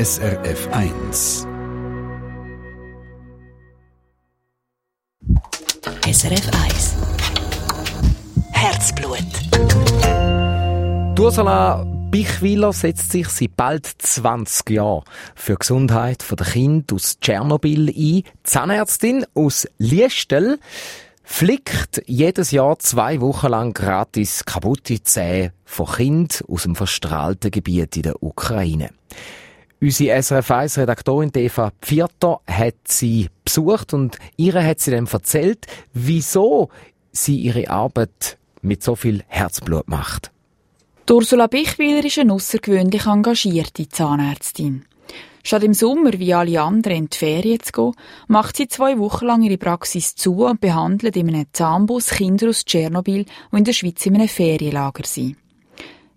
SRF 1. SRF 1. Herzblut. Ursula Bichwiler setzt sich seit bald 20 Jahren für die Gesundheit der Kinder aus Tschernobyl ein. Zahnärztin aus Liestel flickt jedes Jahr zwei Wochen lang gratis kaputte Zähne von Kindern aus dem verstrahlten Gebiet in der Ukraine. Unsere SRF 1 Redaktorin Eva Pfirter hat sie besucht und ihr hat sie dann erzählt, wieso sie ihre Arbeit mit so viel Herzblut macht. Ursula Bichwiler ist eine außergewöhnlich engagierte Zahnärztin. Statt im Sommer wie alle anderen in die Ferien zu gehen, macht sie zwei Wochen lang ihre Praxis zu und behandelt in einem Zahnbus Kinder aus Tschernobyl, die in der Schweiz in einem Ferienlager sind.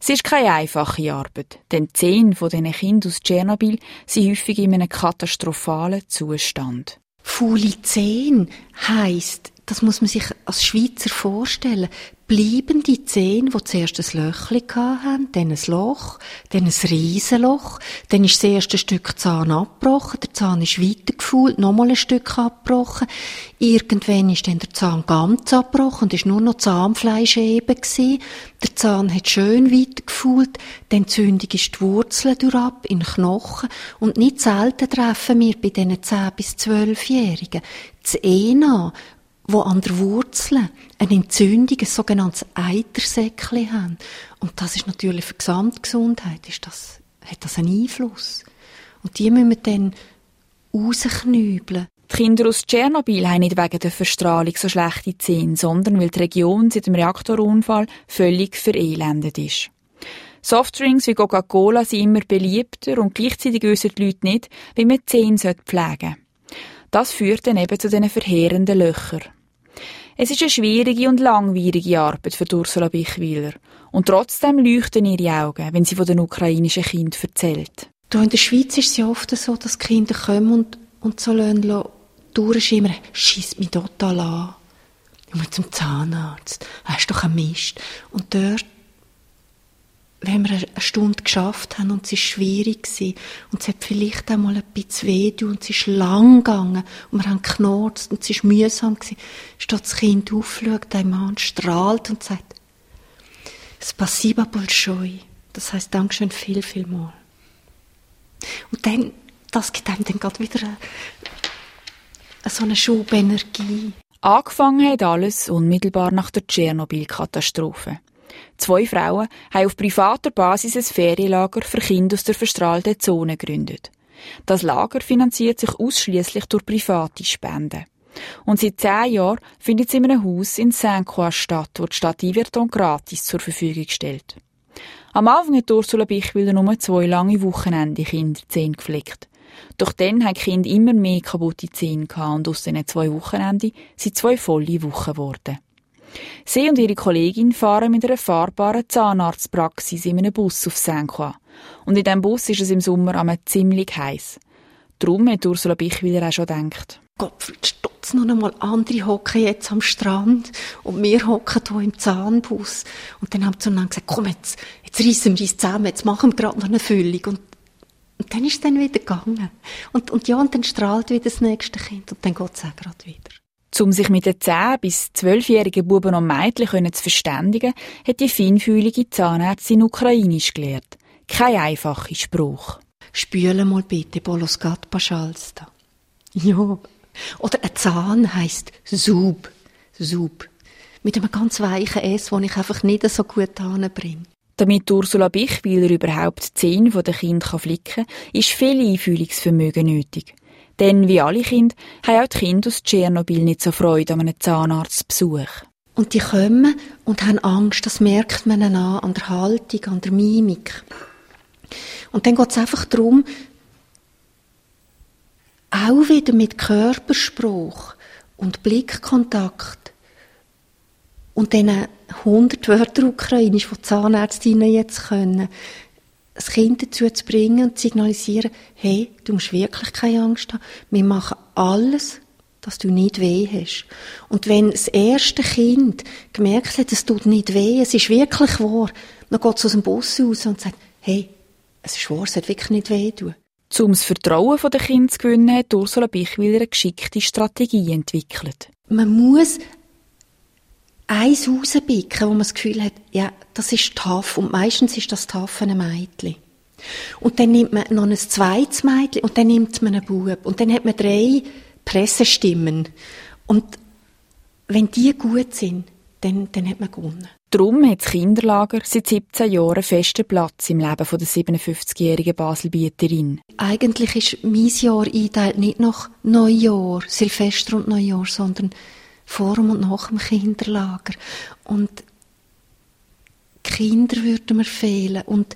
Es ist keine einfache Arbeit, denn zehn von diesen Kindern aus Tschernobyl sind häufig in einem katastrophalen Zustand. Faule Zehen heisst, das muss man sich als Schweizer vorstellen, bleibende Zähne, die zuerst ein Löchchen hatten, dann ein Loch, dann ein Riesenloch, dann ist das erste Stück Zahn abgebrochen, der Zahn ist weitergefühlt, nochmal ein Stück abgebrochen, irgendwann ist dann der Zahn ganz abgebrochen und ist nur noch Zahnfleisch eben gewesen. Der Zahn hat schön weitergefühlt, dann Zündung ist die Wurzeln durchab in den Knochen und nicht selten treffen wir bei diesen 10- bis 12-Jährigen das ENA, wo an der Wurzel eine Entzündung, ein sogenanntes Eitersäckchen haben. Und das ist natürlich für die Gesamtgesundheit, ist das, hat das einen Einfluss. Und die müssen wir dann rausknübeln. Die Kinder aus Tschernobyl haben nicht wegen der Verstrahlung so schlechte Zähne, sondern weil die Region seit dem Reaktorunfall völlig verelendet ist. Softdrinks wie Coca-Cola sind immer beliebter und gleichzeitig wissen die Leute nicht, wie man die Zähne pflegen sollte. Das führt dann eben zu diesen verheerenden Löchern. Es ist eine schwierige und langwierige Arbeit für Ursula Bichwiler. Und trotzdem leuchten ihre Augen, wenn sie von den ukrainischen Kindern erzählt. Hier in der Schweiz ist es ja oft so, dass Kinder kommen und, und so lassen, durchschimmern. Schießt mich total an. Ich muss zum Zahnarzt. Hast doch einen Mist. Und dort wenn wir eine Stunde geschafft haben und es war schwierig und es hat vielleicht auch mal ein bisschen weh und es ist lang gegangen und wir haben geknurzt und es war mühsam gewesen, steht das Kind auf, schaut einem an, strahlt und sagt, Spasiba Bolschoi. Das heisst Dankeschön viel, viel mal. Und dann, das gibt einem dann gerade wieder eine so eine Schub Energie. Angefangen hat alles unmittelbar nach der Tschernobyl-Katastrophe. Zwei Frauen haben auf privater Basis ein Ferienlager für Kinder aus der verstrahlten Zone gegründet. Das Lager finanziert sich ausschließlich durch private Spenden. Und seit zehn Jahren findet es in einem Haus in Saint-Croix statt, wo die Stadt Iverton gratis zur Verfügung stellt. Am Anfang hat Ursula Bichwiller nur zwei lange Wochenende Kinder Zähne gepflegt. Doch dann haben die Kinder immer mehr kaputte Zähne gehabt und aus diesen zwei Wochenenden sind zwei volle Wochen geworden. Sie und ihre Kollegin fahren mit einer fahrbaren Zahnarztpraxis in einem Bus auf Saint-Croix. Und in diesem Bus ist es im Sommer einmal ziemlich heiß. Darum hat Ursula Bichwiler auch schon gedacht. Gottfried Stutz, noch einmal andere hocken jetzt am Strand und wir hocken hier im Zahnbus. Und dann haben sie zueinander gesagt, komm jetzt, jetzt reissen wir uns zusammen, jetzt machen wir gerade noch eine Füllung. Und, und dann ist es dann wieder gegangen. Und, und ja, und dann strahlt wieder das nächste Kind und dann geht es auch gerade wieder. Um sich mit den 10- bis 12-jährigen Buben und Mädchen zu verständigen, hat die feinfühlige Zahnärztin Ukrainisch gelernt. Kein einfacher Spruch. Spüle mal bitte, Boloskat Paschalsta. Ja. Oder ein Zahn heisst Sub. Sub. Mit einem ganz weichen S, den ich einfach nicht so gut anbringe. Damit Ursula Bichwiler überhaupt die Zähne der Kinder flicken kann, ist viel Einfühlungsvermögen nötig. Denn wie alle Kinder haben auch die Kinder aus Tschernobyl nicht so Freude an einem Zahnarztbesuch. Und die kommen und haben Angst, das merkt man an, an der Haltung, an der Mimik. Und dann geht es einfach darum, auch wieder mit Körperspruch und Blickkontakt und diesen 100 Wörter Ukrainisch, die Zahnärztinnen jetzt können, das Kind dazu zu bringen und zu signalisieren, hey, du musst wirklich keine Angst haben. Wir machen alles, dass du nicht weh hast. Und wenn das erste Kind gemerkt hat, es tut nicht weh, es ist wirklich wahr, dann geht es aus dem Bus raus und sagt, hey, es ist wahr, es hat wirklich nicht weh tun. Um das Vertrauen der Kinder zu gewinnen, hat Ursula Bichwiller eine geschickte Strategie entwickelt. Man muss eins rauspicken, wo man das Gefühl hat, ja, das ist tough. Und meistens ist das tough ein Mädchen. Und dann nimmt man noch ein zweites Mädchen und dann nimmt man einen Bub. Und dann hat man drei Pressestimmen. Und wenn die gut sind, dann, dann hat man gewonnen. Darum hat das Kinderlager seit 17 Jahren einen festen Platz im Leben der 57-jährigen Baselbieterin. Eigentlich ist mein Jahr eingeteilt nicht nach Neujahr, Silvester und Neujahr, sondern vor und nach dem Kinderlager. Und Kinder würden mir fehlen und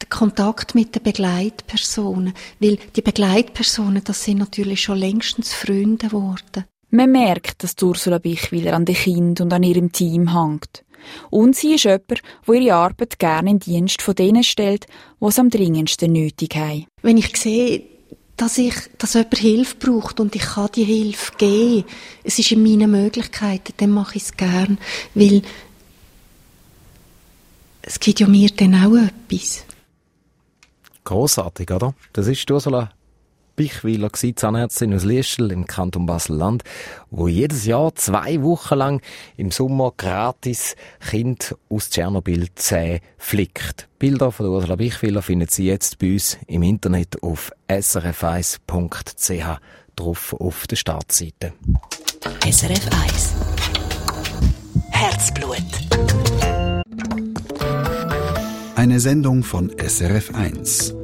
der Kontakt mit den Begleitpersonen, weil die Begleitpersonen, das sind natürlich schon längstens Freunde geworden. Man merkt, dass Ursula Bichwiller an den Kind und an ihrem Team hängt. Und sie ist jemand, der ihre Arbeit gerne in Dienst von denen stellt, die es am dringendsten nötig haben. Wenn ich sehe, dass ich, dass jemand Hilfe braucht und ich kann die Hilfe geben, es ist in meinen Möglichkeiten, dann mache ich es gern, weil es gibt ja mir dann auch etwas. Großartig, oder? Das ist Ursula Bichwiler, Zahnärztin aus Liestel im Kanton Basel-Land, wo jedes Jahr zwei Wochen lang im Sommer gratis Kind aus Tschernobyl Zähne flickt. Bilder von Ursula Bichwiler finden Sie jetzt bei uns im Internet auf srf1.ch drauf auf der Startseite. SRF 1 Herzblut Eine Sendung von SRF 1.